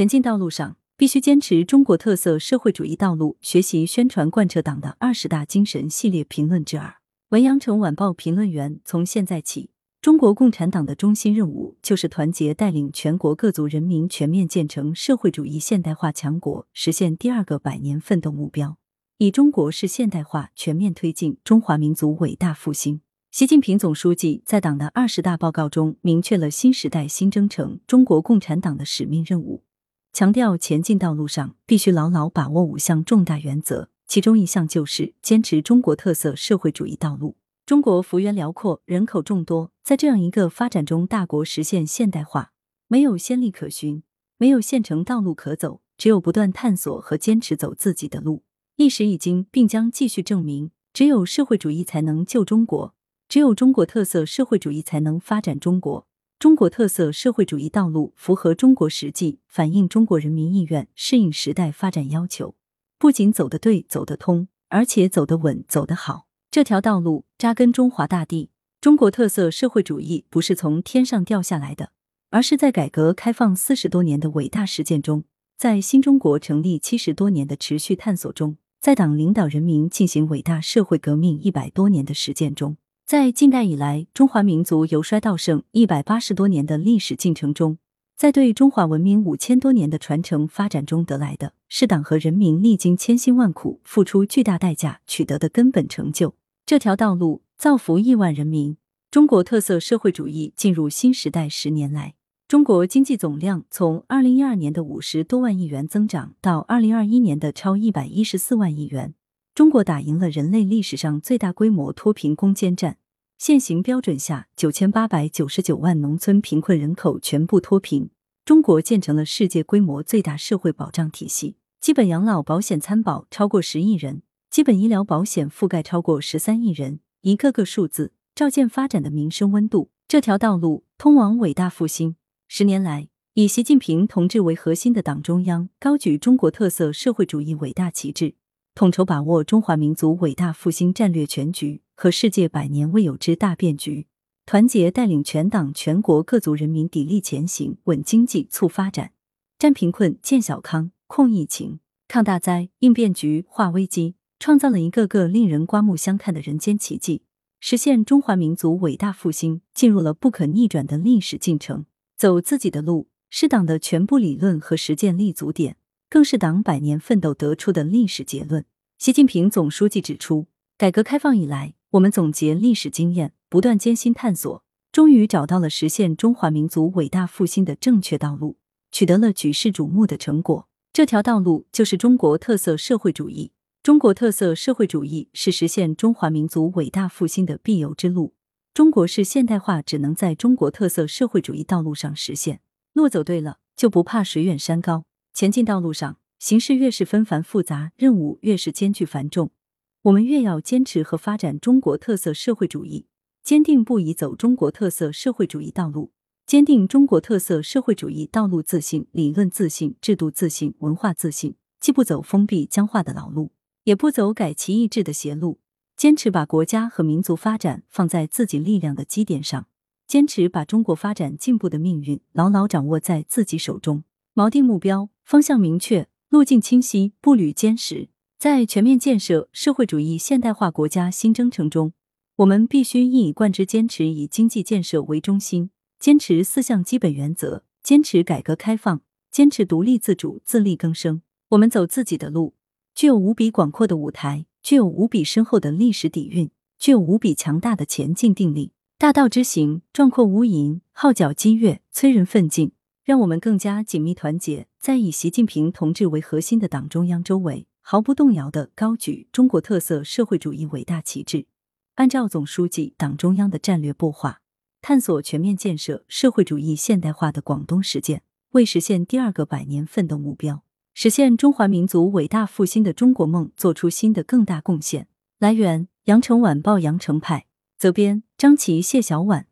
前进道路上，必须坚持中国特色社会主义道路，学习宣传贯彻党的二十大精神系列评论之二。文阳城晚报评论员：从现在起，中国共产党的中心任务就是团结带领全国各族人民全面建成社会主义现代化强国，实现第二个百年奋斗目标，以中国式现代化全面推进中华民族伟大复兴。习近平总书记在党的二十大报告中明确了新时代新征程中国共产党的使命任务。强调前进道路上必须牢牢把握五项重大原则，其中一项就是坚持中国特色社会主义道路。中国幅员辽阔，人口众多，在这样一个发展中大国实现现代化，没有先例可循，没有现成道路可走，只有不断探索和坚持走自己的路。历史已经并将继续证明，只有社会主义才能救中国，只有中国特色社会主义才能发展中国。中国特色社会主义道路符合中国实际，反映中国人民意愿，适应时代发展要求。不仅走得对、走得通，而且走得稳、走得好。这条道路扎根中华大地。中国特色社会主义不是从天上掉下来的，而是在改革开放四十多年的伟大实践中，在新中国成立七十多年的持续探索中，在党领导人民进行伟大社会革命一百多年的实践中。在近代以来，中华民族由衰到盛一百八十多年的历史进程中，在对中华文明五千多年的传承发展中得来的，是党和人民历经千辛万苦、付出巨大代价取得的根本成就。这条道路造福亿万人民。中国特色社会主义进入新时代十年来，中国经济总量从二零一二年的五十多万亿元增长到二零二一年的超一百一十四万亿元。中国打赢了人类历史上最大规模脱贫攻坚战。现行标准下，九千八百九十九万农村贫困人口全部脱贫。中国建成了世界规模最大社会保障体系，基本养老保险参保超过十亿人，基本医疗保险覆盖超过十三亿人。一个个数字，照见发展的民生温度。这条道路通往伟大复兴。十年来，以习近平同志为核心的党中央高举中国特色社会主义伟大旗帜，统筹把握中华民族伟大复兴战略全局。和世界百年未有之大变局，团结带领全党全国各族人民砥砺前行，稳经济、促发展，战贫困、建小康、控疫情、抗大灾、应变局、化危机，创造了一个个令人刮目相看的人间奇迹，实现中华民族伟大复兴进入了不可逆转的历史进程。走自己的路，是党的全部理论和实践立足点，更是党百年奋斗得出的历史结论。习近平总书记指出，改革开放以来，我们总结历史经验，不断艰辛探索，终于找到了实现中华民族伟大复兴的正确道路，取得了举世瞩目的成果。这条道路就是中国特色社会主义。中国特色社会主义是实现中华民族伟大复兴的必由之路。中国式现代化只能在中国特色社会主义道路上实现。路走对了，就不怕水远山高。前进道路上，形势越是纷繁复杂，任务越是艰巨繁重。我们越要坚持和发展中国特色社会主义，坚定不移走中国特色社会主义道路，坚定中国特色社会主义道路自信、理论自信、制度自信、文化自信，既不走封闭僵化的老路，也不走改旗易帜的邪路，坚持把国家和民族发展放在自己力量的基点上，坚持把中国发展进步的命运牢牢掌握在自己手中，锚定目标，方向明确，路径清晰，步履坚实。在全面建设社会主义现代化国家新征程中，我们必须一以贯之坚持以经济建设为中心，坚持四项基本原则，坚持改革开放，坚持独立自主、自力更生。我们走自己的路，具有无比广阔的舞台，具有无比深厚的历史底蕴，具有无比强大的前进定力。大道之行，壮阔无垠，号角激越，催人奋进。让我们更加紧密团结在以习近平同志为核心的党中央周围。毫不动摇地高举中国特色社会主义伟大旗帜，按照总书记、党中央的战略擘画，探索全面建设社会主义现代化的广东实践，为实现第二个百年奋斗目标、实现中华民族伟大复兴的中国梦做出新的更大贡献。来源：羊城晚报羊城派，责编：张琪、谢小婉。